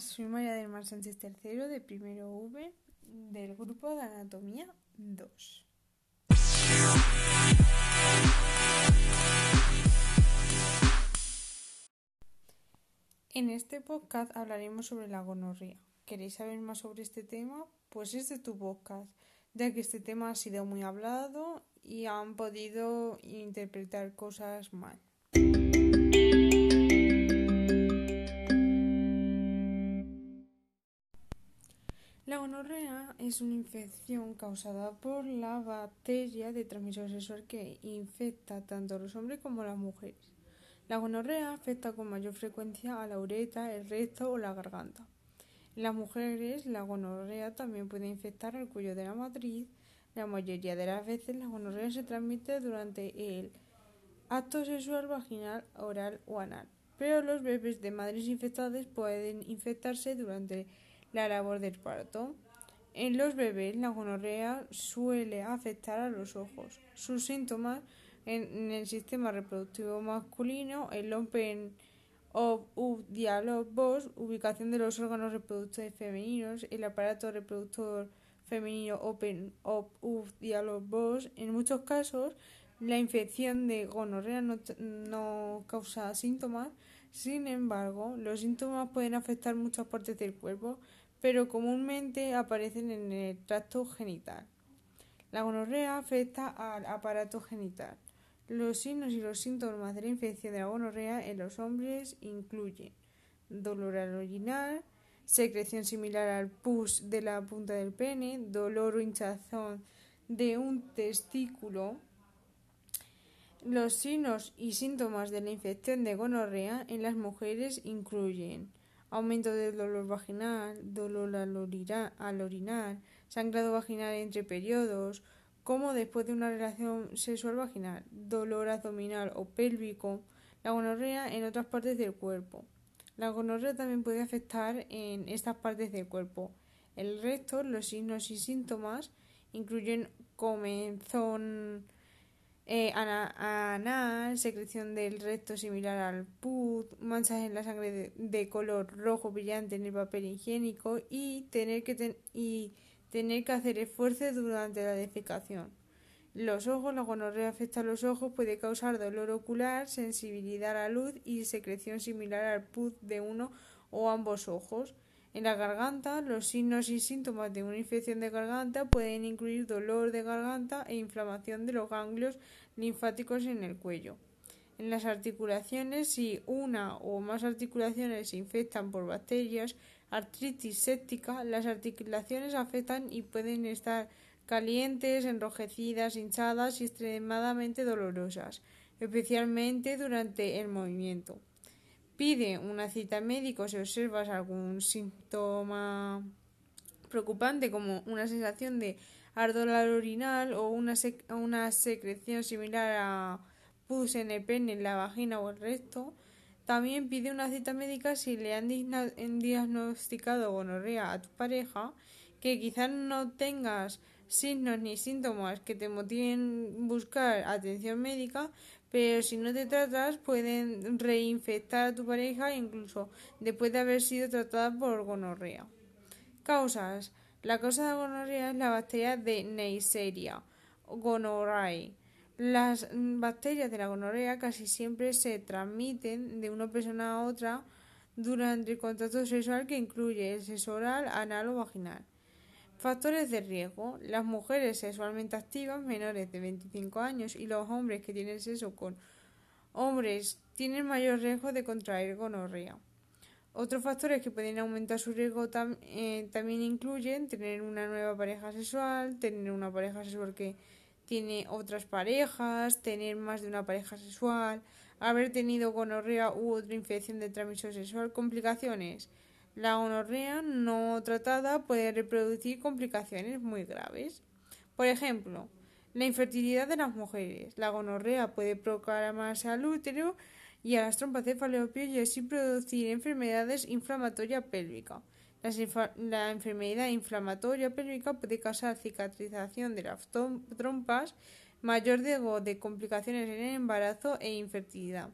Soy María del Mar Sánchez III de primero V del grupo de Anatomía 2. En este podcast hablaremos sobre la gonorrea. ¿Queréis saber más sobre este tema? Pues es de tu podcast, ya que este tema ha sido muy hablado y han podido interpretar cosas mal. La gonorrea es una infección causada por la bacteria de transmisión sexual que infecta tanto a los hombres como a las mujeres. La gonorrea afecta con mayor frecuencia a la uretra, el recto o la garganta. En las mujeres, la gonorrea también puede infectar al cuello de la matriz. La mayoría de las veces, la gonorrea se transmite durante el acto sexual vaginal, oral o anal. Pero los bebés de madres infectadas pueden infectarse durante la labor del parto. En los bebés, la gonorrea suele afectar a los ojos. Sus síntomas en, el sistema reproductivo masculino, el Open of Dialog ubicación de los órganos reproductores femeninos, el aparato reproductor femenino Open of Dialog en muchos casos la infección de gonorrea no, no causa síntomas, sin embargo, los síntomas pueden afectar muchas partes del cuerpo, pero comúnmente aparecen en el tracto genital. La gonorrea afecta al aparato genital. Los signos y los síntomas de la infección de la gonorrea en los hombres incluyen dolor al orinar, secreción similar al pus de la punta del pene, dolor o hinchazón de un testículo. Los signos y síntomas de la infección de gonorrea en las mujeres incluyen aumento del dolor vaginal, dolor al, orinar, sangrado vaginal entre periodos, como después de una relación sexual vaginal, dolor abdominal o pélvico, la gonorrea en otras partes del cuerpo. La gonorrea también puede afectar en estas partes del cuerpo. El resto, los signos y síntomas incluyen comenzón eh, anal, secreción del recto similar al pus, manchas en la sangre de, color rojo brillante en el papel higiénico y tener que, tener que hacer esfuerzo durante la defecación. Los ojos, la gonorrea afecta a los ojos, puede causar dolor ocular, sensibilidad a la luz y secreción similar al pus de uno o ambos ojos. En la garganta, los signos y síntomas de una infección de garganta pueden incluir dolor de garganta e inflamación de los ganglios linfáticos en el cuello. En las articulaciones, si una o más articulaciones se infectan por bacterias, artritis séptica, las articulaciones afectan y pueden estar calientes, enrojecidas, hinchadas y extremadamente dolorosas, especialmente durante el movimiento. Pide una cita médica si observas algún síntoma preocupante como una sensación de ardor al orinal o una, una secreción similar a pus en el pene, en la vagina o el recto. También pide una cita médica si le han diagnosticado gonorrea a tu pareja, que quizás no tengas signos ni síntomas que te motiven buscar atención médica, pero si no te tratas pueden reinfectar a tu pareja incluso después de haber sido tratada por gonorrea. Causas. La causa de gonorrea es la bacteria de Neisseria gonorrhoeae. Las bacterias de la gonorrea casi siempre se transmiten de una persona a otra durante el contacto sexual que incluye el sexo oral, anal o vaginal. Factores de riesgo. Las mujeres sexualmente activas menores de 25 años y los hombres que tienen sexo con hombres tienen mayor riesgo de contraer gonorrea. Otros factores que pueden aumentar su riesgo eh, también incluyen tener una nueva pareja sexual, tener una pareja sexual que tiene otras parejas, tener más de una pareja sexual, haber tenido gonorrea u otra infección de transmisión sexual, complicaciones la gonorrea no tratada puede reproducir complicaciones muy graves. Por ejemplo, la infertilidad de las mujeres. La gonorrea puede proclamarse al útero y a las trompas de falopio y así producir enfermedades inflamatorias pélvicas. La, enfermedad inflamatoria pélvica puede causar cicatrización de las trompas, mayor riesgo de complicaciones en el embarazo e infertilidad.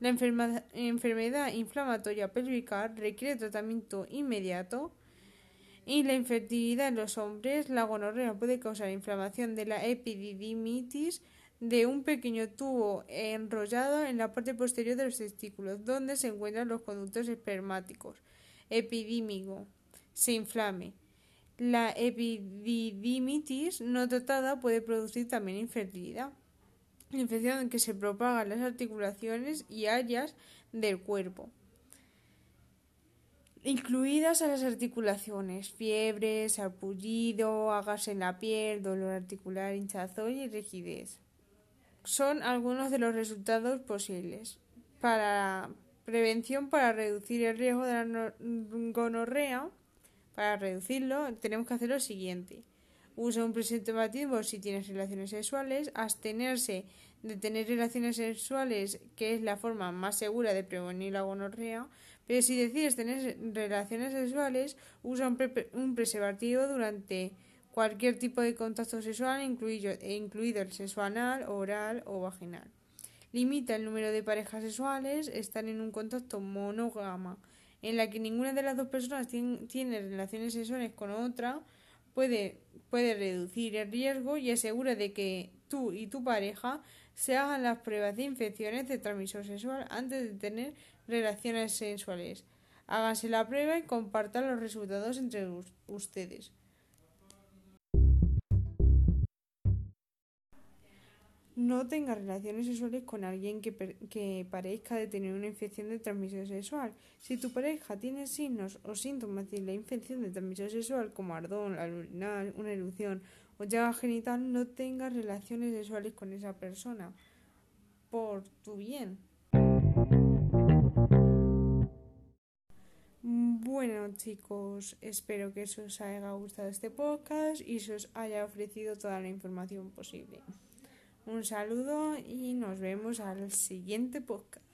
La enfermedad inflamatoria pélvica requiere tratamiento inmediato y la infertilidad en los hombres, la gonorrea puede causar inflamación de la epididimitis de un pequeño tubo enrollado en la parte posterior de los testículos, donde se encuentran los conductos espermáticos. Epidímico. Se inflame. La epididimitis no tratada puede producir también infertilidad. Infección que se propaga en las articulaciones y áreas del cuerpo incluidas a las articulaciones, fiebre, sarpullido, agas en la piel, dolor articular, hinchazón y rigidez son algunos de los resultados posibles. Para prevención, para reducir el riesgo de la gonorrea, para reducirlo, tenemos que hacer lo siguiente. Usa un preservativo si tienes relaciones sexuales, abstenerse de tener relaciones sexuales, que es la forma más segura de prevenir la gonorrea, pero si decides tener relaciones sexuales, usa un, preservativo durante cualquier tipo de contacto sexual, incluido, incluido el sexo anal, oral o vaginal. Limita el número de parejas sexuales, están en un contacto monógama, en la que ninguna de las dos personas tiene, relaciones sexuales con otra, puede, puede reducir el riesgo y asegura de que tú y tu pareja se hagan las pruebas de infecciones de transmisión sexual antes de tener relaciones sexuales. Háganse la prueba y compartan los resultados entre ustedes. No tenga relaciones sexuales con alguien que, que, parezca de tener una infección de transmisión sexual. Si tu pareja tiene signos o síntomas de la infección de transmisión sexual, como ardón, la urinal, una erupción o llaga genital, no tengas relaciones sexuales con esa persona. Por tu bien. Bueno chicos, espero que os haya gustado este podcast y se os haya ofrecido toda la información posible. Un saludo y nos vemos al siguiente podcast.